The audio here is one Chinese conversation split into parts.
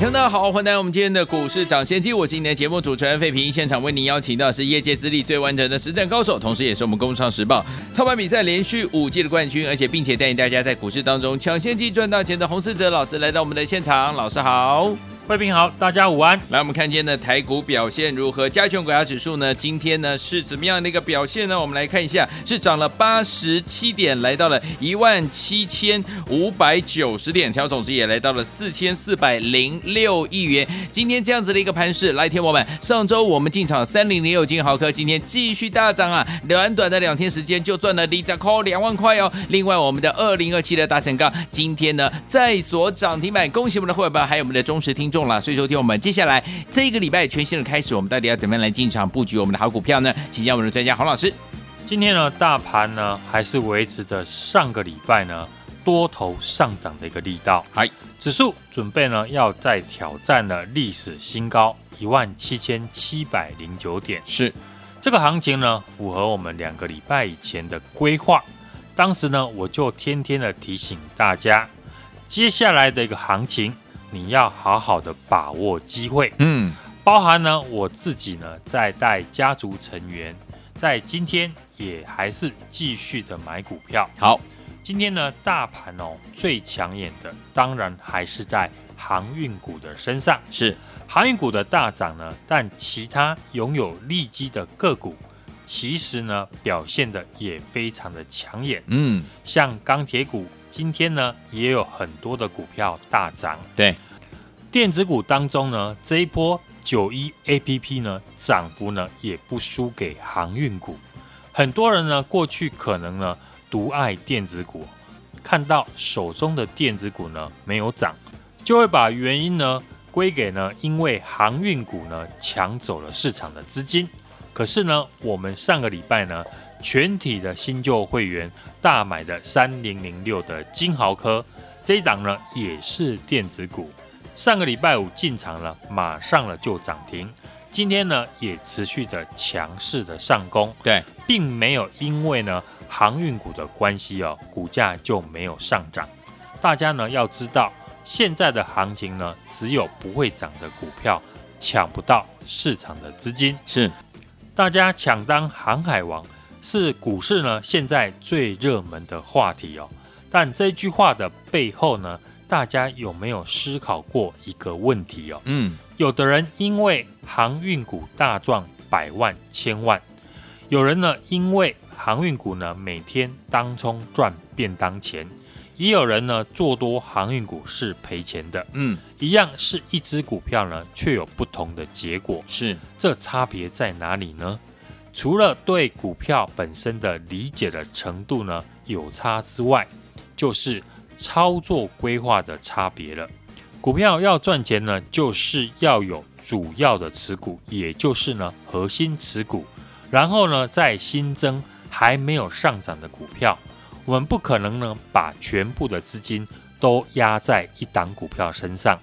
听众大家好，欢迎来到我们今天的股市抢先机，我是你的节目主持人费平。现场为您邀请到是业界资历最完整的实战高手，同时也是我们工商时报操盘比赛连续五届的冠军，而且并且带领大家在股市当中抢先机赚大钱的洪世哲老师来到我们的现场，老师好。贵宾好，大家午安。来，我们看今天的台股表现如何？加权股价指数呢？今天呢是怎么样的一个表现呢？我们来看一下，是涨了八十七点，来到了一万七千五百九十点，成交总值也来到了四千四百零六亿元。今天这样子的一个盘势，来，天我们，上周我们进场三零零六金豪科，今天继续大涨啊！短短的两天时间就赚了里扎扣两万块哦。另外，我们的二零二七的大成钢，今天呢再锁涨停板，恭喜我们的会员，还有我们的忠实听众。了，所以收听我们接下来这一个礼拜全新的开始，我们到底要怎么样来进场布局我们的好股票呢？请教我们的专家洪老师。今天呢，大盘呢还是维持着上个礼拜呢多头上涨的一个力道，嗨，指数准备呢要再挑战了历史新高一万七千七百零九点，是这个行情呢符合我们两个礼拜以前的规划，当时呢我就天天的提醒大家，接下来的一个行情。你要好好的把握机会，嗯，包含呢我自己呢在带家族成员，在今天也还是继续的买股票。好，今天呢大盘哦最抢眼的当然还是在航运股的身上，是。航运股的大涨呢，但其他拥有利基的个股其实呢表现的也非常的抢眼，嗯，像钢铁股。今天呢，也有很多的股票大涨。对，电子股当中呢，这一波九一 APP 呢，涨幅呢也不输给航运股。很多人呢，过去可能呢，独爱电子股，看到手中的电子股呢没有涨，就会把原因呢归给呢，因为航运股呢抢走了市场的资金。可是呢，我们上个礼拜呢，全体的新旧会员大买的三零零六的金豪科这一档呢，也是电子股。上个礼拜五进场了，马上了就涨停。今天呢，也持续的强势的上攻。对，并没有因为呢航运股的关系哦，股价就没有上涨。大家呢要知道，现在的行情呢，只有不会涨的股票抢不到市场的资金。是，大家抢当航海王。是股市呢现在最热门的话题哦，但这句话的背后呢，大家有没有思考过一个问题哦？嗯，有的人因为航运股大赚百万千万，有人呢因为航运股呢每天当冲赚便当钱，也有人呢做多航运股是赔钱的。嗯，一样是一只股票呢，却有不同的结果。是，这差别在哪里呢？除了对股票本身的理解的程度呢有差之外，就是操作规划的差别了。股票要赚钱呢，就是要有主要的持股，也就是呢核心持股，然后呢再新增还没有上涨的股票。我们不可能呢把全部的资金都压在一档股票身上，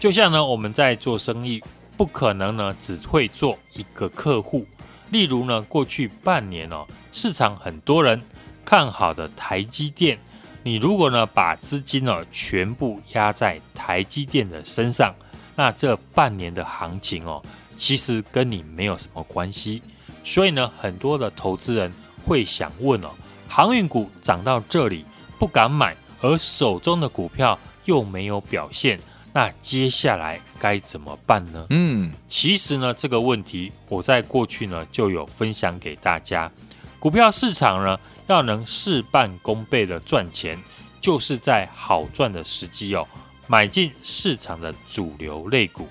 就像呢我们在做生意，不可能呢只会做一个客户。例如呢，过去半年哦，市场很多人看好的台积电，你如果呢把资金呢全部压在台积电的身上，那这半年的行情哦，其实跟你没有什么关系。所以呢，很多的投资人会想问哦，航运股涨到这里不敢买，而手中的股票又没有表现。那接下来该怎么办呢？嗯，其实呢，这个问题我在过去呢就有分享给大家。股票市场呢，要能事半功倍的赚钱，就是在好赚的时机哦，买进市场的主流类股。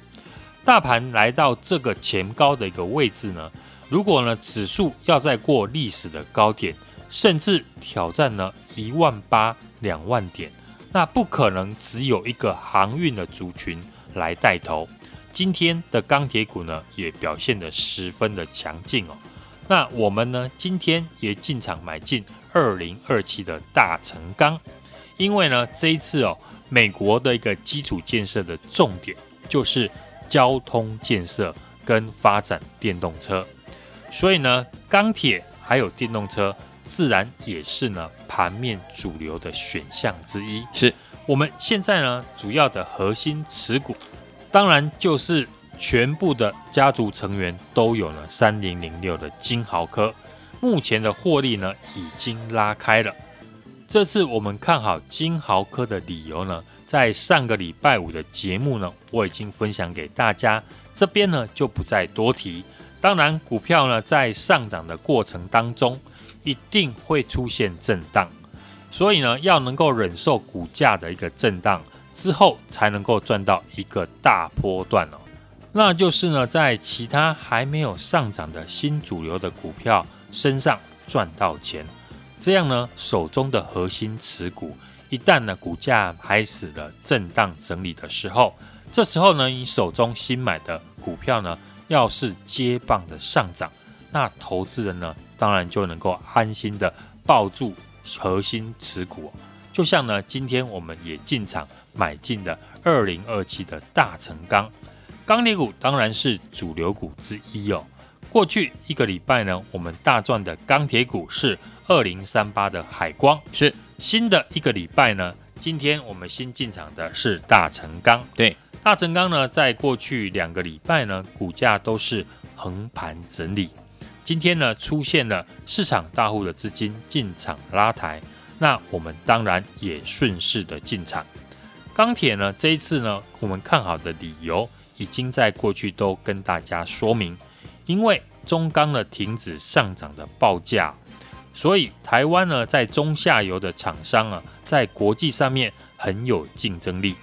大盘来到这个前高的一个位置呢，如果呢指数要再过历史的高点，甚至挑战呢一万八两万点。那不可能只有一个航运的族群来带头。今天的钢铁股呢，也表现得十分的强劲哦。那我们呢，今天也进场买进二零二七的大成钢，因为呢，这一次哦，美国的一个基础建设的重点就是交通建设跟发展电动车，所以呢，钢铁还有电动车自然也是呢盘面主流的选项之一。是我们现在呢主要的核心持股，当然就是。全部的家族成员都有了三零零六的金豪科，目前的获利呢已经拉开了。这次我们看好金豪科的理由呢，在上个礼拜五的节目呢，我已经分享给大家，这边呢就不再多提。当然，股票呢在上涨的过程当中，一定会出现震荡，所以呢要能够忍受股价的一个震荡之后，才能够赚到一个大波段哦。那就是呢，在其他还没有上涨的新主流的股票身上赚到钱，这样呢，手中的核心持股一旦呢股价开始了震荡整理的时候，这时候呢，你手中新买的股票呢，要是接棒的上涨，那投资人呢，当然就能够安心的抱住核心持股，就像呢，今天我们也进场买进的二零二七的大成钢。钢铁股当然是主流股之一哦。过去一个礼拜呢，我们大赚的钢铁股是二零三八的海光。是新的一个礼拜呢，今天我们新进场的是大成钢。对，大成钢呢，在过去两个礼拜呢，股价都是横盘整理。今天呢，出现了市场大户的资金进场拉抬，那我们当然也顺势的进场。钢铁呢，这一次呢，我们看好的理由。已经在过去都跟大家说明，因为中钢呢停止上涨的报价，所以台湾呢在中下游的厂商啊，在国际上面很有竞争力。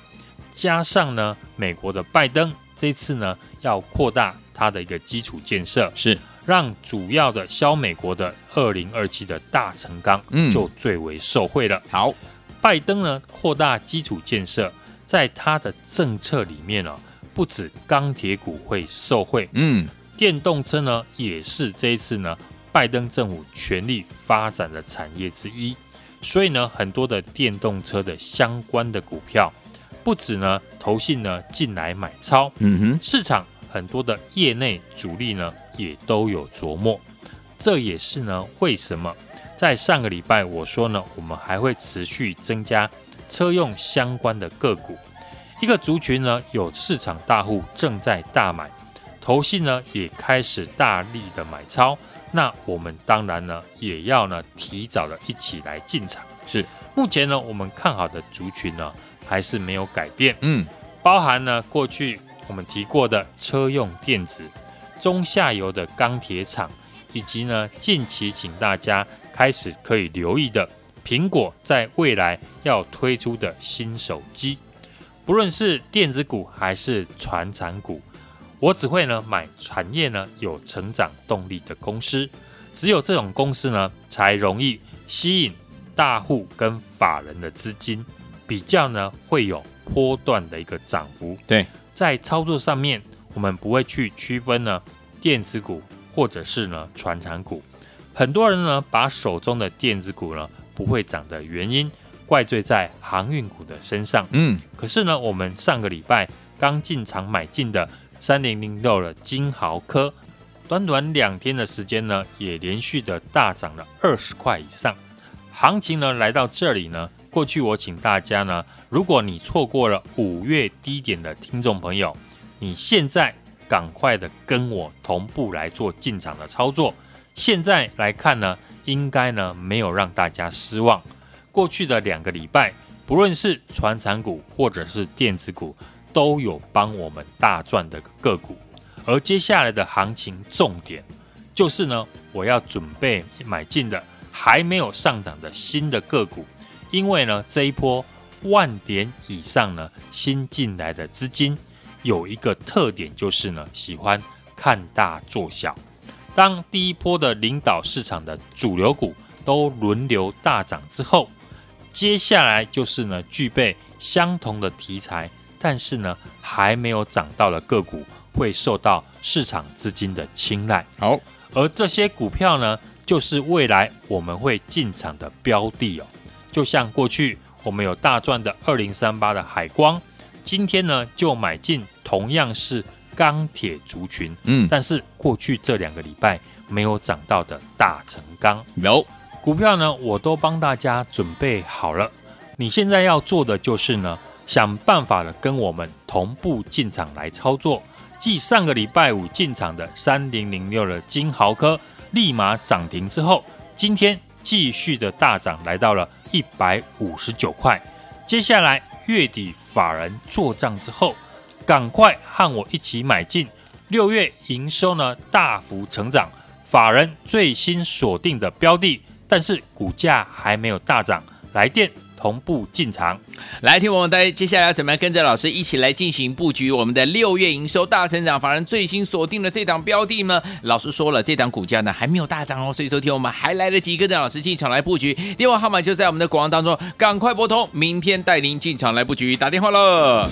加上呢，美国的拜登这次呢要扩大他的一个基础建设，是让主要的销美国的二零二七的大成钢，嗯，就最为受惠了。好，拜登呢扩大基础建设，在他的政策里面呢。不止钢铁股会受惠，嗯，电动车呢也是这一次呢拜登政府全力发展的产业之一，所以呢很多的电动车的相关的股票，不止呢投信呢进来买超，嗯哼，市场很多的业内主力呢也都有琢磨，这也是呢为什么在上个礼拜我说呢我们还会持续增加车用相关的个股。一个族群呢，有市场大户正在大买，投信呢也开始大力的买超，那我们当然呢也要呢提早的一起来进场。是，目前呢我们看好的族群呢还是没有改变，嗯，包含呢过去我们提过的车用电子、中下游的钢铁厂，以及呢近期请大家开始可以留意的苹果在未来要推出的新手机。不论是电子股还是传产股，我只会呢买产业呢有成长动力的公司，只有这种公司呢才容易吸引大户跟法人的资金，比较呢会有波段的一个涨幅。对，在操作上面，我们不会去区分呢电子股或者是呢传产股。很多人呢把手中的电子股呢不会涨的原因。怪罪在航运股的身上，嗯，可是呢，我们上个礼拜刚进场买进的三零零六的金豪科，短短两天的时间呢，也连续的大涨了二十块以上。行情呢来到这里呢，过去我请大家呢，如果你错过了五月低点的听众朋友，你现在赶快的跟我同步来做进场的操作。现在来看呢，应该呢没有让大家失望。过去的两个礼拜，不论是传产股或者是电子股，都有帮我们大赚的个股。而接下来的行情重点，就是呢，我要准备买进的还没有上涨的新的个股，因为呢，这一波万点以上呢新进来的资金，有一个特点就是呢，喜欢看大做小。当第一波的领导市场的主流股都轮流大涨之后，接下来就是呢，具备相同的题材，但是呢还没有涨到的个股，会受到市场资金的青睐。好，而这些股票呢，就是未来我们会进场的标的哦。就像过去我们有大赚的二零三八的海光，今天呢就买进同样是钢铁族群，嗯，但是过去这两个礼拜没有涨到的大成钢，有股票呢，我都帮大家准备好了。你现在要做的就是呢，想办法的跟我们同步进场来操作。继上个礼拜五进场的三零零六的金豪科立马涨停之后，今天继续的大涨，来到了一百五十九块。接下来月底法人做账之后，赶快和我一起买进。六月营收呢大幅成长，法人最新锁定的标的，但是股价还没有大涨，来电。同步进场，来听我们大家接下来要怎么样跟着老师一起来进行布局我们的六月营收大成长，法人最新锁定的这档标的呢？老师说了，这档股价呢还没有大涨哦，所以说听我们还来得及跟着老师进场来布局。电话号码就在我们的广告当中，赶快拨通，明天带您进场来布局，打电话了。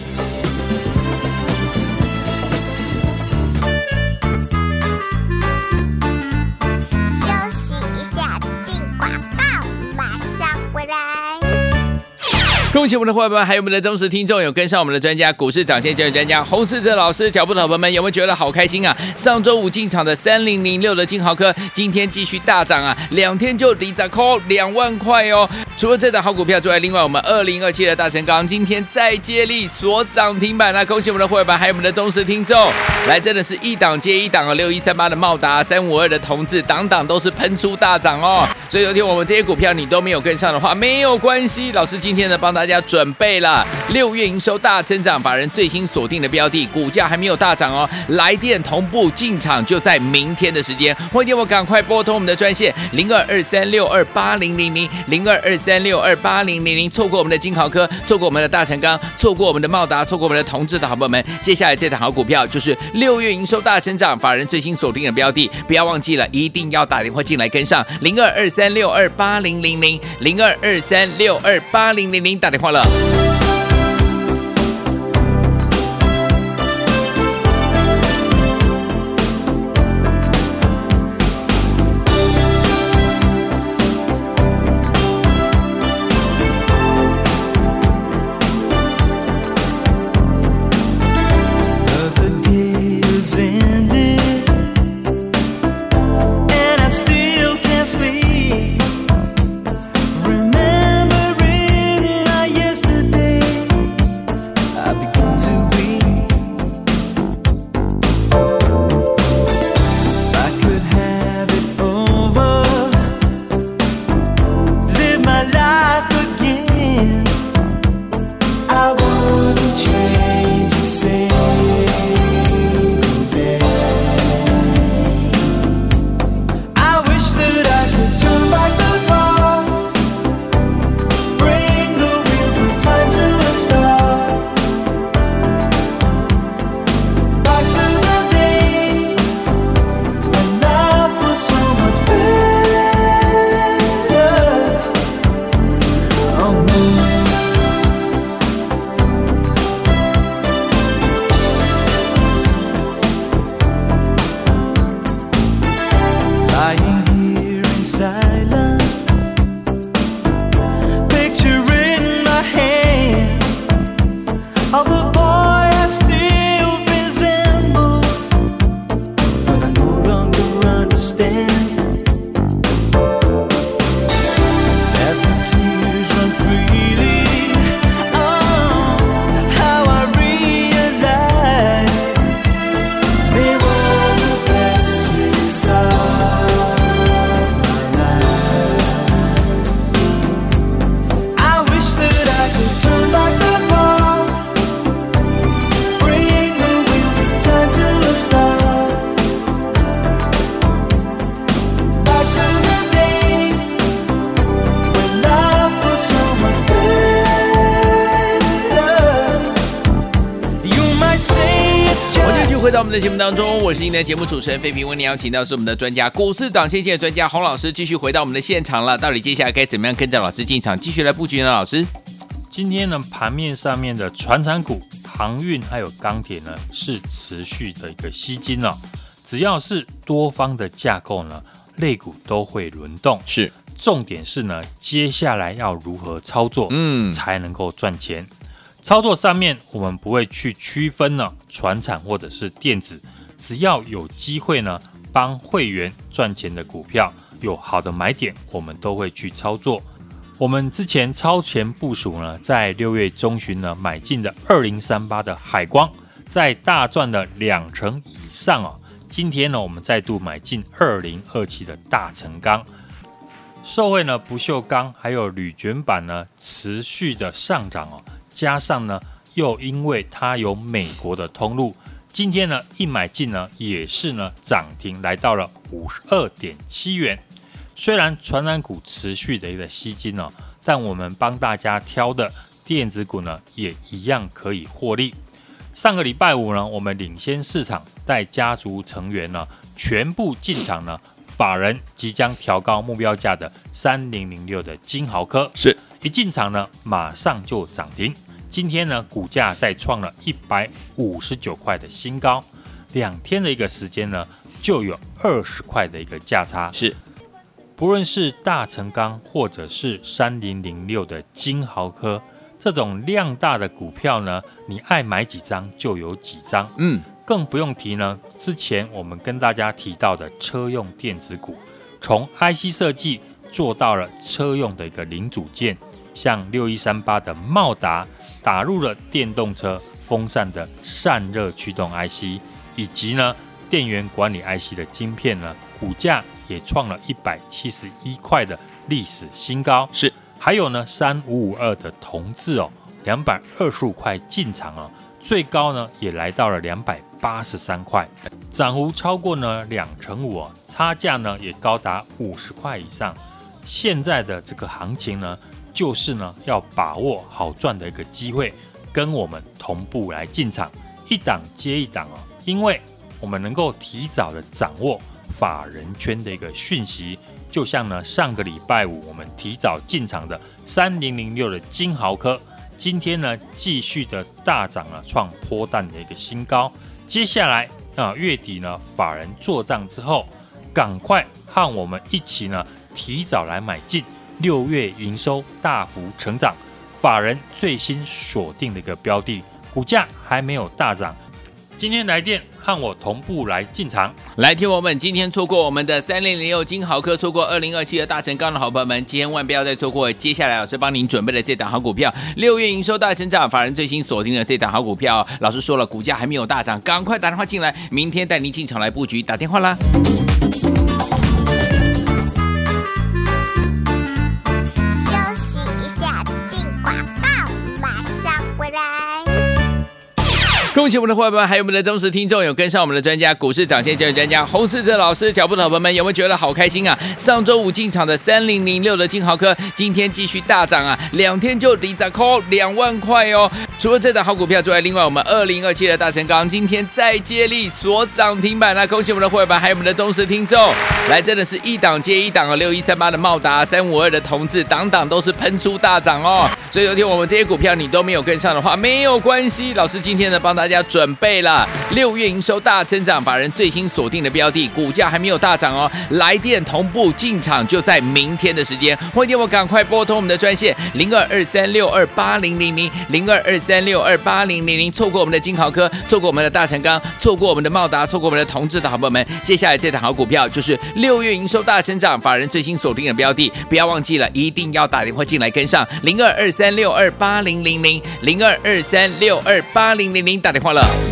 恭喜我们的伙伴们，还有我们的忠实听众，有跟上我们的专家股市涨先机专家洪世哲老师脚步的伙伴们，有没有觉得好开心啊？上周五进场的三零零六的金豪科，今天继续大涨啊，两天就离杂扣两万块哦。除了这档好股票之外，另外我们二零二七的大成钢今天再接力锁涨停板了，恭喜我们的伙伴们，还有我们的忠实听众，来真的是一档接一档啊，六一三八的茂达，三五二的同志，档档都是喷出大涨哦。所以昨天我们这些股票你都没有跟上的话，没有关系，老师今天呢帮大家。要准备了，六月营收大成长，法人最新锁定的标的，股价还没有大涨哦。来电同步进场，就在明天的时间。欢迎我赶快拨通我们的专线零二二三六二八零零零零二二三六二八零零零。错过我们的金豪科，错过我们的大成钢，错过我们的茂达，错过我们的同志的好朋友们，接下来这档好股票就是六月营收大成长，法人最新锁定的标的，不要忘记了，一定要打电话进来跟上零二二三六二八零零零零二二三六二八零零零打电话了。在我们的节目当中，我是今天的节目主持人费平，为您邀请到是我们的专家股市涨先机的专家洪老师，继续回到我们的现场了。到底接下来该怎么样跟着老师进场，继续来布局呢？老师，今天呢盘面上面的船产股、航运还有钢铁呢，是持续的一个吸金哦。只要是多方的架构呢，类股都会轮动。是，重点是呢，接下来要如何操作，嗯，才能够赚钱？操作上面，我们不会去区分呢，船产或者是电子，只要有机会呢，帮会员赚钱的股票，有好的买点，我们都会去操作。我们之前超前部署呢，在六月中旬呢买进的二零三八的海光，在大赚了两成以上啊。今天呢，我们再度买进二零二七的大成钢，受惠呢不锈钢还有铝卷板呢持续的上涨哦，加上呢又因为它有美国的通路，今天呢一买进呢也是呢涨停来到了五十二点七元。虽然传染股持续的一个吸金哦，但我们帮大家挑的电子股呢，也一样可以获利。上个礼拜五呢，我们领先市场，带家族成员呢全部进场呢，法人即将调高目标价的三零零六的金豪科，是一进场呢，马上就涨停。今天呢，股价再创了一百五十九块的新高，两天的一个时间呢，就有二十块的一个价差，是。不论是大成钢或者是三零零六的金豪科这种量大的股票呢，你爱买几张就有几张。嗯，更不用提呢，之前我们跟大家提到的车用电子股，从 IC 设计做到了车用的一个零组件，像六一三八的茂达打入了电动车风扇的散热驱动 IC，以及呢电源管理 IC 的晶片呢，股价。也创了一百七十一块的历史新高，是。还有呢，三五五二的同志哦，两百二十五块进场啊，最高呢也来到了两百八十三块，涨幅超过呢两成五啊，差价呢也高达五十块以上。现在的这个行情呢，就是呢要把握好赚的一个机会，跟我们同步来进场，一档接一档哦，因为我们能够提早的掌握。法人圈的一个讯息，就像呢上个礼拜五我们提早进场的三零零六的金豪科，今天呢继续的大涨了，创波段的一个新高。接下来啊月底呢法人做账之后，赶快和我们一起呢提早来买进，六月营收大幅成长，法人最新锁定的一个标的，股价还没有大涨。今天来电和我同步来进场，来听我们今天错过我们的三零零六金豪客，错过二零二七的大成钢的好朋友们，千万不要再错过。接下来老师帮您准备的这档好股票，六月营收大成长，法人最新锁定的这档好股票，老师说了，股价还没有大涨，赶快打电话进来，明天带您进场来布局，打电话啦。恭喜我们的伙伴们，还有我们的忠实听众，有跟上我们的专家股市涨先教育专家洪世哲老师脚步的伙伴们，有没有觉得好开心啊？上周五进场的三零零六的金豪科，今天继续大涨啊，两天就离杂扣两万块哦。除了这档好股票之外，另外我们二零二七的大成钢今天再接力锁涨停板了，恭喜我们的伙伴们，还有我们的忠实听众，来真的是一档接一档哦，六一三八的茂达，三五二的同志，档档都是喷出大涨哦。所以昨天我们这些股票你都没有跟上的话，没有关系，老师今天呢帮大家。要准备了，六月营收大成长，法人最新锁定的标的，股价还没有大涨哦。来电同步进场，就在明天的时间。欢迎我赶快拨通我们的专线零二二三六二八零零零零二二三六二八零零零。错过我们的金豪科，错过我们的大成钢，错过我们的茂达，错过我们的同志的好朋友们，接下来这档好股票就是六月营收大成长，法人最新锁定的标的，不要忘记了，一定要打电话进来跟上零二二三六二八零零零零二二三六二八零零零打电。快乐。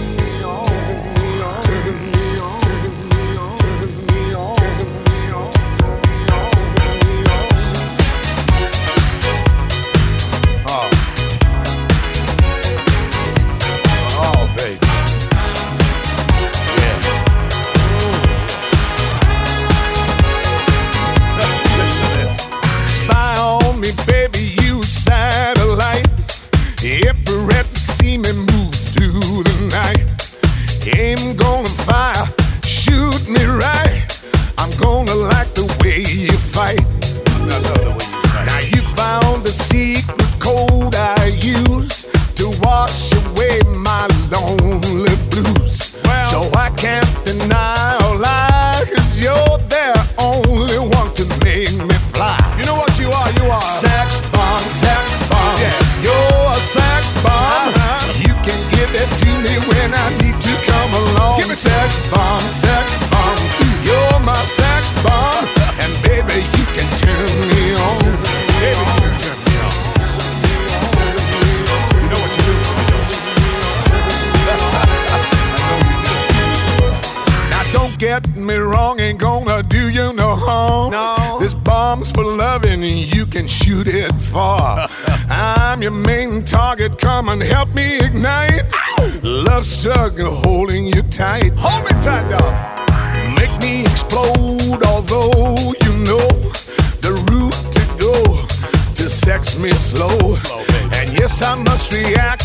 Struggle holding you tight. Hold me tight, dog. Make me explode, although you know the route to go to sex me slow. And yes, I must react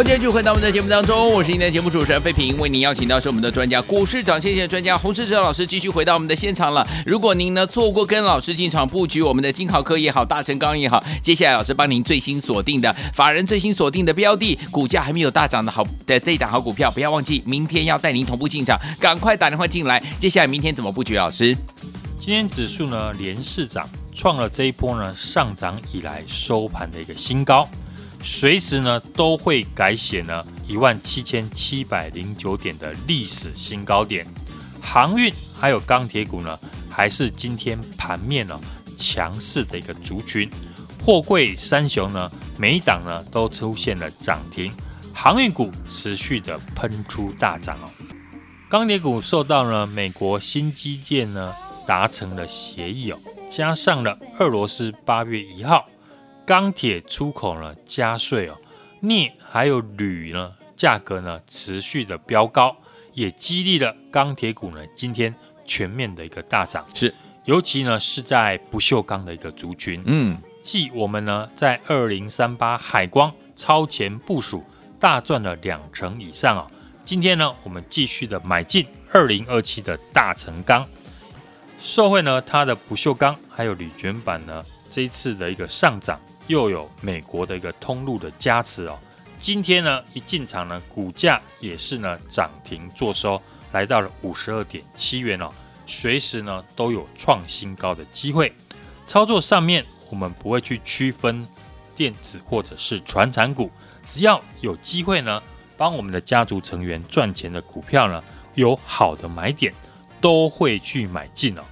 欢迎继续回到我们的节目当中，我是今天的节目主持人费平，为您邀请到是我们的专家股市涨先线专家洪世哲老师，继续回到我们的现场了。如果您呢错过跟老师进场布局我们的金豪科也好，大成钢也好，接下来老师帮您最新锁定的法人最新锁定的标的，股价还没有大涨的好的这一档好股票，不要忘记明天要带您同步进场，赶快打电话进来。接下来明天怎么布局？老师，今天指数呢连市涨，创了这一波呢上涨以来收盘的一个新高，随时呢都会改写呢一万七千七百零九点的历史新高点。航运还有钢铁股呢，还是今天盘面呢强势的一个族群。货柜三雄呢，每一档呢都出现了涨停，航运股持续的喷出大涨哦。钢铁股受到呢美国新基建呢达成了协议哦，加上了俄罗斯八月一号钢铁出口呢加税哦，镍还有铝呢价格呢持续的飙高，也激励了钢铁股呢今天全面的一个大涨。是，尤其呢是在不锈钢的一个族群，嗯，继我们呢在二零三八海光超前部署，大赚了两成以上啊、哦。今天呢，我们继续的买进二零二七的大成钢，受惠呢它的不锈钢还有铝卷板呢，这一次的一个上涨，又有美国的一个通路的加持哦。今天呢一进场呢，股价也是呢涨停做收，来到了五十二点七元哦，随时呢都有创新高的机会。操作上面，我们不会去区分电子或者是传产股，只要有机会呢。帮我们的家族成员赚钱的股票呢，有好的买点，都会去买进哦。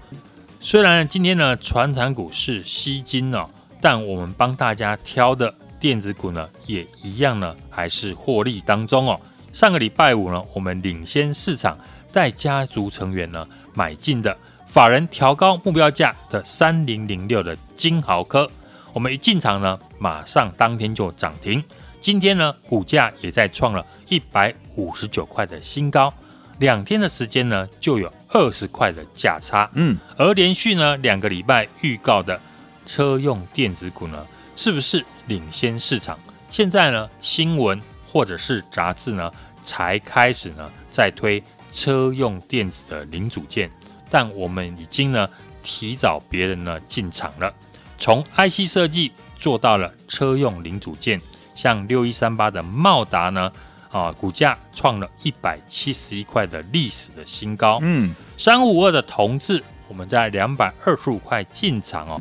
虽然今天呢，传产股是吸金哦，但我们帮大家挑的电子股呢，也一样呢，还是获利当中哦。上个礼拜五呢，我们领先市场带家族成员呢买进的，法人调高目标价的三零零六的金豪科，我们一进场呢，马上当天就涨停。今天呢，股价也在创了一百五十九块的新高，两天的时间呢，就有二十块的价差。嗯，而连续呢两个礼拜预告的车用电子股呢，是不是领先市场？现在呢，新闻或者是杂志呢，才开始呢在推车用电子的零组件，但我们已经呢提早别人呢进场了。从 IC 设计做到了车用零组件，像六一三八的茂达呢，啊，股价创了一百七十一块的历史的新高。嗯，三五五二的同志，我们在两百二十五块进场哦，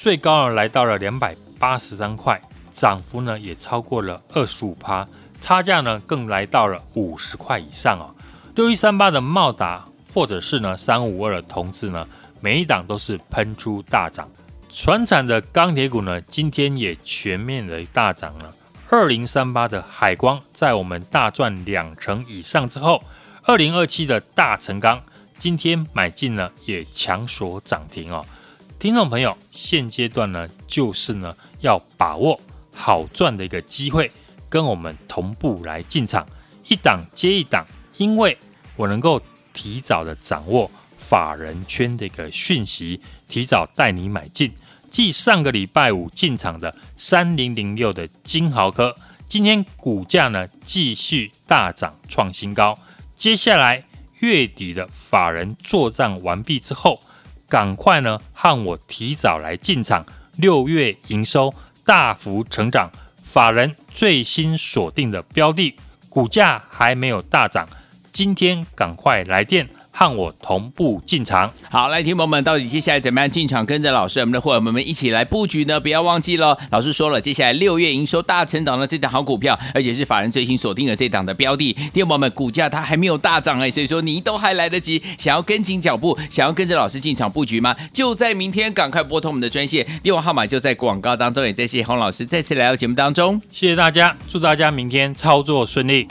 最高呢来到了两百八十三块，涨幅呢也超过了二十五趴，差价呢更来到了五十块以上哦。六一三八的茂达，或者是呢三五二的同志呢，每一档都是喷出大涨。船产的钢铁股呢，今天也全面的大涨了。二零三八的海光，在我们大赚两成以上之后，二零二七的大成钢今天买进呢，也强锁涨停哦。听众朋友，现阶段呢，就是呢要把握好赚的一个机会，跟我们同步来进场，一档接一档，因为我能够提早的掌握。法人圈的一个讯息，提早带你买进。继上个礼拜五进场的三零零六的金豪科，今天股价呢继续大涨创新高。接下来月底的法人作帐完毕之后，赶快呢和我提早来进场。六月营收大幅成长，法人最新锁定的标的，股价还没有大涨，今天赶快来电。和我同步进场。好，来，听友们，到底接下来怎么样进场？跟着老师，我们的伙伴们一起来布局呢？不要忘记了，老师说了，接下来六月营收大成长的这档好股票，而且是法人最新锁定的这档的标的。听友们，股价它还没有大涨哎，所以说你都还来得及，想要跟紧脚步，想要跟着老师进场布局吗？就在明天，赶快拨通我们的专线，电话号码就在广告当中。也再谢谢洪老师再次来到节目当中，谢谢大家，祝大家明天操作顺利。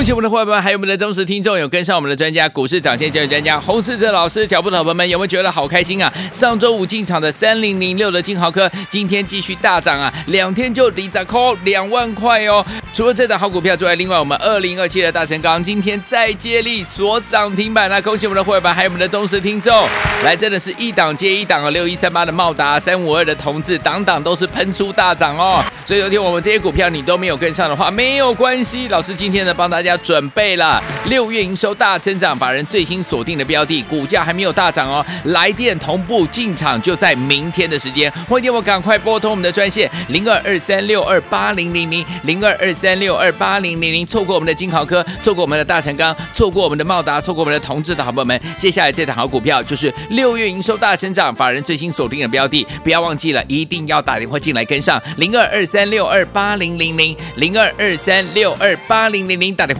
恭喜我们的伙伴们，还有我们的忠实听众，有跟上我们的专家股市涨先机专家洪世哲老师脚步的伙伴们，有没有觉得好开心啊？上周五进场的三零零六的金豪科，今天继续大涨啊，两天就离杂扣两万块哦。除了这档好股票之外，另外我们二零二七的大成钢今天再接力锁涨停板，那恭喜我们的伙伴，还有我们的忠实听众，来真的是一档接一档啊，六一三八的茂达，三五二的同志，档档都是喷出大涨哦。所以昨天我们这些股票你都没有跟上的话，没有关系，老师今天呢帮大家要准备了。六月营收大成长，法人最新锁定的标的，股价还没有大涨哦，来电同步进场就在明天的时间，欢迎我赶快拨通我们的专线零二二三六二八零零零零二二三六二八零零零，错过我们的金豪科，错过我们的大成钢，错过我们的茂达，错过我们的同志的好朋友们，接下来这档好股票就是六月营收大成长，法人最新锁定的标的，不要忘记了，一定要打电话进来跟上零二二三。三六二八零零零零二二三六二八零零零打电话